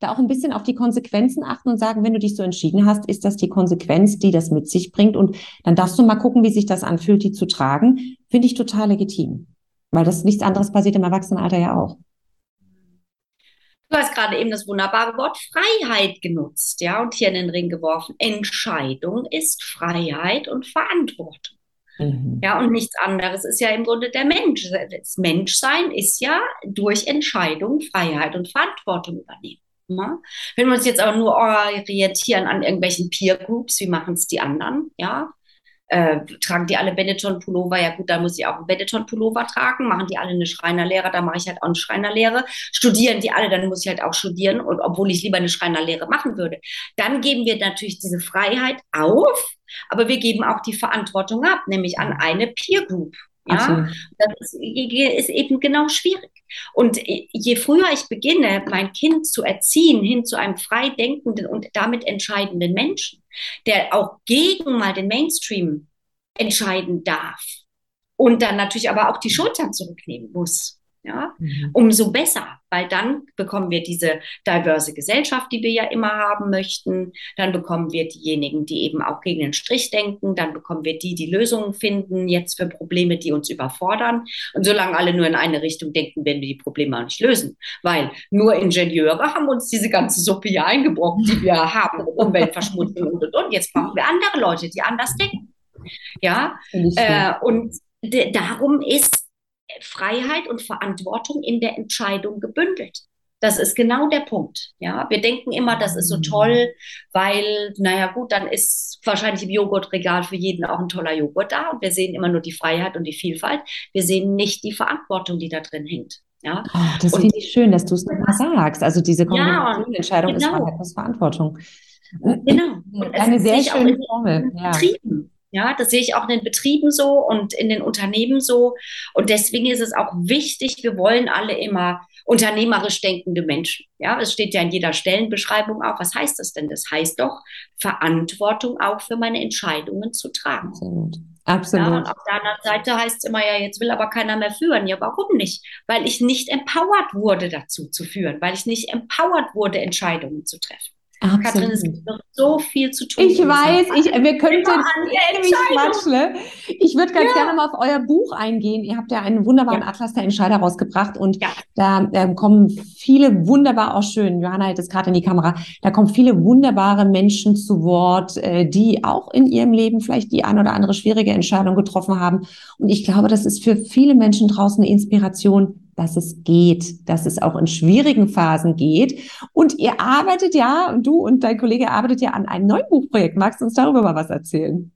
da auch ein bisschen auf die Konsequenzen achten und sagen, wenn du dich so entschieden hast, ist das die Konsequenz, die das mit sich bringt. Und dann darfst du mal gucken, wie sich das anfühlt, die zu tragen. Finde ich total legitim. Weil das nichts anderes passiert im Erwachsenenalter ja auch. Du hast gerade eben das wunderbare Wort Freiheit genutzt, ja, und hier in den Ring geworfen. Entscheidung ist Freiheit und Verantwortung. Mhm. Ja, und nichts anderes ist ja im Grunde der Mensch. Das Menschsein ist ja durch Entscheidung Freiheit und Verantwortung übernehmen. Ne? Wenn wir uns jetzt aber nur orientieren an irgendwelchen Peer Groups, wie machen es die anderen? Ja, äh, tragen die alle Benetton-Pullover? Ja gut, da muss ich auch einen Benetton-Pullover tragen. Machen die alle eine Schreinerlehre, da mache ich halt auch eine Schreinerlehre. Studieren die alle, dann muss ich halt auch studieren, und obwohl ich lieber eine Schreinerlehre machen würde. Dann geben wir natürlich diese Freiheit auf, aber wir geben auch die Verantwortung ab, nämlich an eine Peer Group. Ja, das ist, ist, eben genau schwierig. Und je früher ich beginne, mein Kind zu erziehen hin zu einem frei denkenden und damit entscheidenden Menschen, der auch gegen mal den Mainstream entscheiden darf und dann natürlich aber auch die Schultern zurücknehmen muss, ja, mhm. umso besser, weil dann bekommen wir diese diverse Gesellschaft, die wir ja immer haben möchten. Dann bekommen wir diejenigen, die eben auch gegen den Strich denken. Dann bekommen wir die, die Lösungen finden jetzt für Probleme, die uns überfordern. Und solange alle nur in eine Richtung denken, werden wir die Probleme auch nicht lösen, weil nur Ingenieure haben uns diese ganze Suppe hier eingebrochen, die wir haben, Umweltverschmutzung und und und. Jetzt brauchen wir andere Leute, die anders denken. Ja, äh, und darum ist Freiheit und Verantwortung in der Entscheidung gebündelt. Das ist genau der Punkt. Ja, wir denken immer, das ist so toll, weil, naja, gut, dann ist wahrscheinlich im Joghurtregal für jeden auch ein toller Joghurt da und wir sehen immer nur die Freiheit und die Vielfalt. Wir sehen nicht die Verantwortung, die da drin hängt. Ja, oh, das finde ich schön, dass du es nochmal sagst. Also diese Kombination ja, Entscheidung genau. ist Freiheit plus Verantwortung. Genau. Und Eine sehr schöne Formel. Ja. Ja, das sehe ich auch in den Betrieben so und in den Unternehmen so. Und deswegen ist es auch wichtig, wir wollen alle immer unternehmerisch denkende Menschen. Ja, es steht ja in jeder Stellenbeschreibung auch. Was heißt das denn? Das heißt doch, Verantwortung auch für meine Entscheidungen zu tragen. Absolut. Absolut. Ja, und auf der anderen Seite heißt es immer, ja, jetzt will aber keiner mehr führen. Ja, warum nicht? Weil ich nicht empowered wurde, dazu zu führen, weil ich nicht empowered wurde, Entscheidungen zu treffen. Absolut. Katrin, es gibt noch so viel zu tun. Ich weiß, ich, wir könnten ewig quatschen. Ich würde ganz ja. gerne mal auf euer Buch eingehen. Ihr habt ja einen wunderbaren ja. Atlas der Entscheider rausgebracht und ja. da äh, kommen viele wunderbar, auch schön, Johanna hält es gerade in die Kamera, da kommen viele wunderbare Menschen zu Wort, äh, die auch in ihrem Leben vielleicht die ein oder andere schwierige Entscheidung getroffen haben. Und ich glaube, das ist für viele Menschen draußen eine Inspiration, dass es geht, dass es auch in schwierigen Phasen geht. Und ihr arbeitet ja, du und dein Kollege arbeitet ja an einem neuen Buchprojekt. Magst du uns darüber mal was erzählen?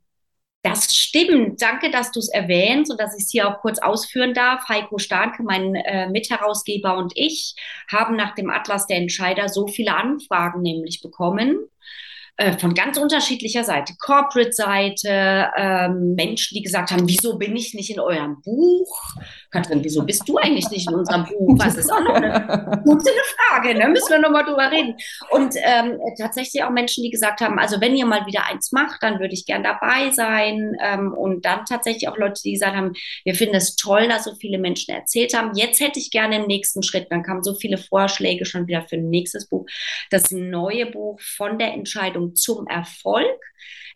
Das stimmt. Danke, dass du es erwähnst und dass ich es hier auch kurz ausführen darf. Heiko Starke, mein äh, Mitherausgeber und ich haben nach dem Atlas der Entscheider so viele Anfragen nämlich bekommen äh, von ganz unterschiedlicher Seite, Corporate-Seite, ähm, Menschen, die gesagt haben, wieso bin ich nicht in eurem Buch? Katrin, wieso bist du eigentlich nicht in unserem Buch? Das ist auch noch eine gute Frage, ne? müssen wir nochmal drüber reden. Und ähm, tatsächlich auch Menschen, die gesagt haben, also wenn ihr mal wieder eins macht, dann würde ich gern dabei sein. Ähm, und dann tatsächlich auch Leute, die gesagt haben, wir finden es toll, dass so viele Menschen erzählt haben. Jetzt hätte ich gerne im nächsten Schritt, dann kamen so viele Vorschläge schon wieder für ein nächstes Buch, das neue Buch von der Entscheidung zum Erfolg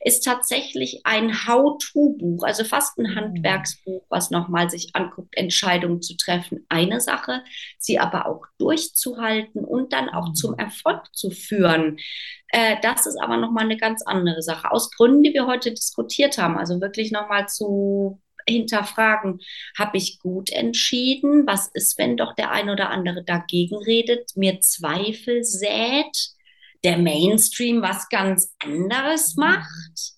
ist tatsächlich ein How-to-Buch, also fast ein mhm. Handwerksbuch, was nochmal sich anguckt, Entscheidungen zu treffen. Eine Sache, sie aber auch durchzuhalten und dann auch zum mhm. Erfolg zu führen. Äh, das ist aber nochmal eine ganz andere Sache. Aus Gründen, die wir heute diskutiert haben. Also wirklich nochmal zu hinterfragen, habe ich gut entschieden? Was ist, wenn doch der ein oder andere dagegen redet, mir Zweifel sät, der Mainstream was ganz anderes mhm. macht?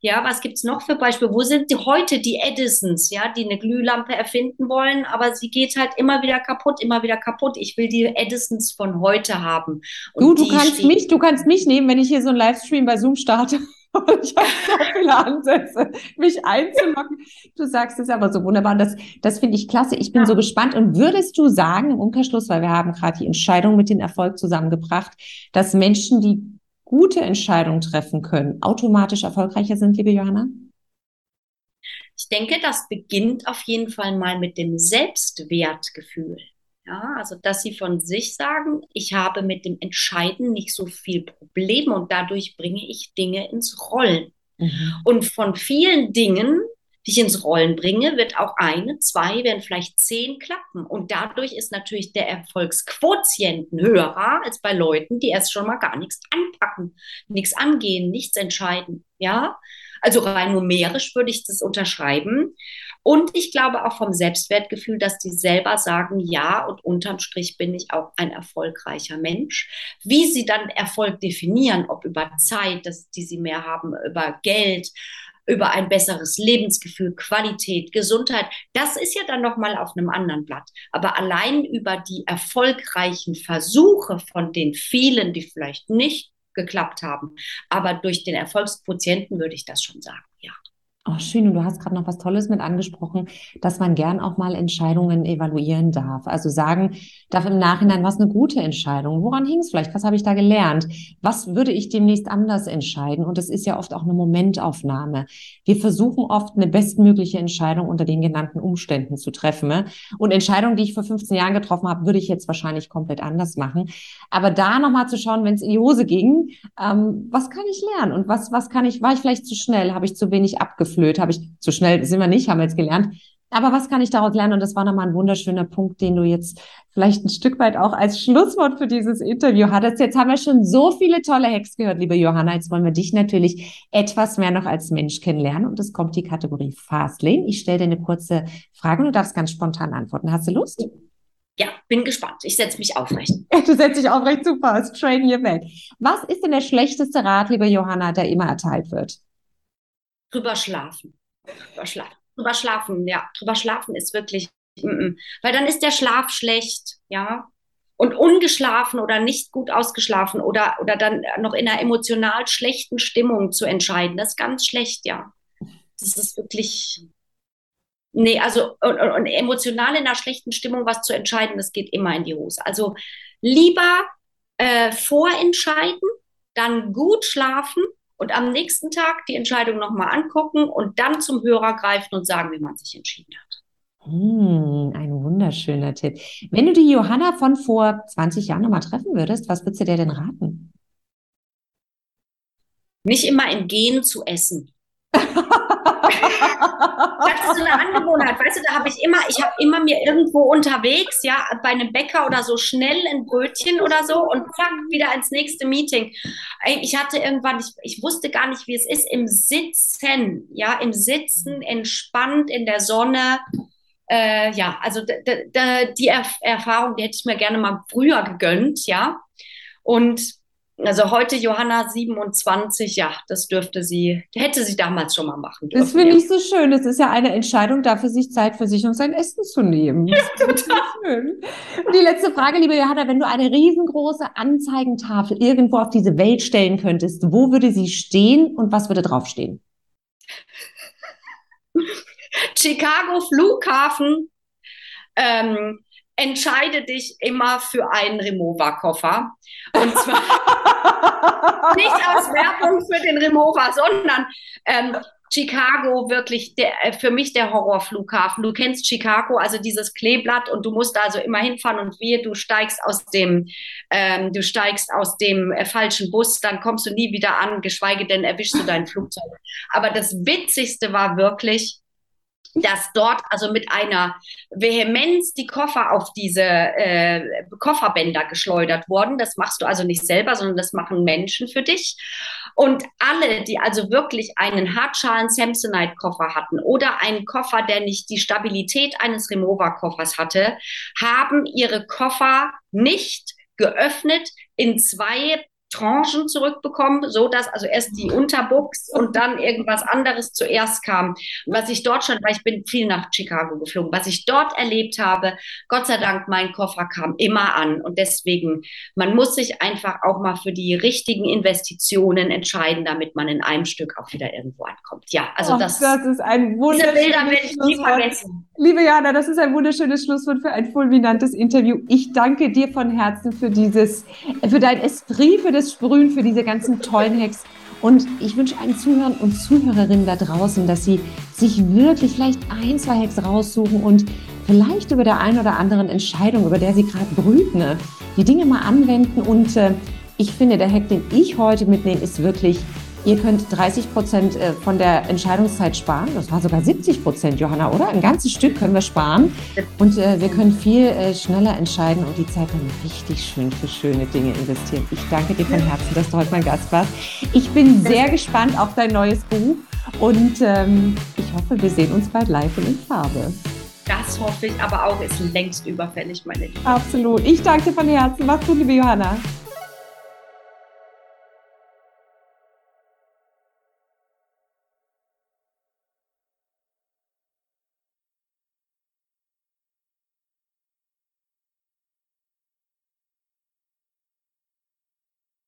Ja, was gibt es noch für Beispiele? Wo sind die heute die Edisons, ja, die eine Glühlampe erfinden wollen, aber sie geht halt immer wieder kaputt, immer wieder kaputt. Ich will die Edisons von heute haben. Und du, du kannst mich, du kannst mich nehmen, wenn ich hier so einen Livestream bei Zoom starte. ich habe so viele Ansätze, mich einzuloggen. Du sagst es aber so wunderbar. Und das, das finde ich klasse. Ich bin ja. so gespannt. Und würdest du sagen, im Umkehrschluss, weil wir haben gerade die Entscheidung mit dem Erfolg zusammengebracht, dass Menschen, die gute Entscheidungen treffen können, automatisch erfolgreicher sind, liebe Johanna? Ich denke, das beginnt auf jeden Fall mal mit dem Selbstwertgefühl. Ja, also dass sie von sich sagen, ich habe mit dem Entscheiden nicht so viel Probleme und dadurch bringe ich Dinge ins Rollen. Mhm. Und von vielen Dingen die ich ins Rollen bringe, wird auch eine, zwei, werden vielleicht zehn klappen. Und dadurch ist natürlich der Erfolgsquotienten höher als bei Leuten, die erst schon mal gar nichts anpacken, nichts angehen, nichts entscheiden. Ja, also rein numerisch würde ich das unterschreiben. Und ich glaube auch vom Selbstwertgefühl, dass die selber sagen, ja, und unterm Strich bin ich auch ein erfolgreicher Mensch. Wie sie dann Erfolg definieren, ob über Zeit, dass, die sie mehr haben, über Geld, über ein besseres Lebensgefühl, Qualität, Gesundheit. Das ist ja dann noch mal auf einem anderen Blatt. Aber allein über die erfolgreichen Versuche von den vielen, die vielleicht nicht geklappt haben, aber durch den Erfolgsquotienten würde ich das schon sagen. Oh, schön. Und du hast gerade noch was Tolles mit angesprochen, dass man gern auch mal Entscheidungen evaluieren darf. Also sagen darf im Nachhinein, was eine gute Entscheidung. Woran hing es vielleicht? Was habe ich da gelernt? Was würde ich demnächst anders entscheiden? Und das ist ja oft auch eine Momentaufnahme. Wir versuchen oft eine bestmögliche Entscheidung unter den genannten Umständen zu treffen. Ne? Und Entscheidungen, die ich vor 15 Jahren getroffen habe, würde ich jetzt wahrscheinlich komplett anders machen. Aber da nochmal zu schauen, wenn es in die Hose ging, ähm, was kann ich lernen? Und was, was kann ich, war ich vielleicht zu schnell? Habe ich zu wenig abgeführt? Blöd, habe ich, so schnell sind wir nicht, haben wir jetzt gelernt. Aber was kann ich daraus lernen? Und das war nochmal ein wunderschöner Punkt, den du jetzt vielleicht ein Stück weit auch als Schlusswort für dieses Interview hattest. Jetzt haben wir schon so viele tolle Hacks gehört, liebe Johanna. Jetzt wollen wir dich natürlich etwas mehr noch als Mensch kennenlernen. Und es kommt die Kategorie Fastlane. Ich stelle dir eine kurze Frage und du darfst ganz spontan antworten. Hast du Lust? Ja, bin gespannt. Ich setze mich aufrecht. Du setzt dich aufrecht, super. Straight in your bed. Was ist denn der schlechteste Rat, liebe Johanna, der immer erteilt wird? Drüber schlafen. Drüber schlafen. Drüber schlafen, ja. Drüber schlafen ist wirklich, mm -mm. weil dann ist der Schlaf schlecht, ja. Und ungeschlafen oder nicht gut ausgeschlafen oder, oder dann noch in einer emotional schlechten Stimmung zu entscheiden, das ist ganz schlecht, ja. Das ist wirklich, nee, also und, und emotional in einer schlechten Stimmung was zu entscheiden, das geht immer in die Hose. Also lieber äh, vorentscheiden, dann gut schlafen und am nächsten Tag die Entscheidung nochmal angucken und dann zum Hörer greifen und sagen, wie man sich entschieden hat. Hm, ein wunderschöner Tipp. Wenn du die Johanna von vor 20 Jahren nochmal treffen würdest, was würdest du dir denn raten? Nicht immer im Gehen zu essen. das ist so eine Angewohnheit, weißt du, da habe ich immer, ich habe immer mir irgendwo unterwegs, ja, bei einem Bäcker oder so schnell ein Brötchen oder so und zack, wieder ins nächste Meeting. Ich hatte irgendwann, ich, ich wusste gar nicht, wie es ist, im Sitzen, ja, im Sitzen, entspannt in der Sonne. Äh, ja, also die Erf Erfahrung, die hätte ich mir gerne mal früher gegönnt, ja. Und also heute Johanna 27, ja, das dürfte sie, hätte sie damals schon mal machen dürfen. Das finde ja. ich so schön. Das ist ja eine Entscheidung dafür, sich Zeit für sich und sein Essen zu nehmen. Ja, total. schön. Und die letzte Frage, liebe Johanna, wenn du eine riesengroße Anzeigentafel irgendwo auf diese Welt stellen könntest, wo würde sie stehen und was würde draufstehen? Chicago Flughafen. Ähm, entscheide dich immer für einen Remover-Koffer. Und zwar nicht aus Werbung für den Remover, sondern ähm, Chicago wirklich der, äh, für mich der Horrorflughafen. Du kennst Chicago, also dieses Kleeblatt und du musst da also immer hinfahren und wehe, du steigst aus dem, ähm, du steigst aus dem äh, falschen Bus, dann kommst du nie wieder an, geschweige denn erwischst du dein Flugzeug. Aber das Witzigste war wirklich, dass dort also mit einer Vehemenz die Koffer auf diese äh, Kofferbänder geschleudert wurden. Das machst du also nicht selber, sondern das machen Menschen für dich. Und alle, die also wirklich einen Hartschalen Samsonite Koffer hatten oder einen Koffer, der nicht die Stabilität eines Remover Koffers hatte, haben ihre Koffer nicht geöffnet in zwei Tranchen zurückbekommen, so dass also erst die Unterbuchs und dann irgendwas anderes zuerst kam. Und was ich dort schon, weil ich bin viel nach Chicago geflogen, was ich dort erlebt habe, Gott sei Dank, mein Koffer kam immer an und deswegen, man muss sich einfach auch mal für die richtigen Investitionen entscheiden, damit man in einem Stück auch wieder irgendwo ankommt. Ja, also oh, das, das ist ein wunderschönes diese Bilder werde ich nie vergessen. Liebe Jana, das ist ein wunderschönes Schlusswort für ein fulminantes Interview. Ich danke dir von Herzen für dieses, für dein Esprit, für das Sprühen, für diese ganzen tollen Hacks. Und ich wünsche allen Zuhörern und Zuhörerinnen da draußen, dass sie sich wirklich vielleicht ein, zwei Hacks raussuchen und vielleicht über der einen oder anderen Entscheidung, über der sie gerade brüten, ne, die Dinge mal anwenden. Und äh, ich finde, der Hack, den ich heute mitnehme, ist wirklich Ihr könnt 30 Prozent äh, von der Entscheidungszeit sparen. Das war sogar 70 Prozent, Johanna, oder? Ein ganzes Stück können wir sparen. Und äh, wir können viel äh, schneller entscheiden und die Zeit dann richtig schön für schöne Dinge investieren. Ich danke dir von Herzen, dass du heute mein Gast warst. Ich bin sehr gespannt auf dein neues Buch und ähm, ich hoffe, wir sehen uns bald live und in Farbe. Das hoffe ich, aber auch ist längst überfällig, meine Liebe. Absolut. Ich danke dir von Herzen. Mach's gut, liebe Johanna.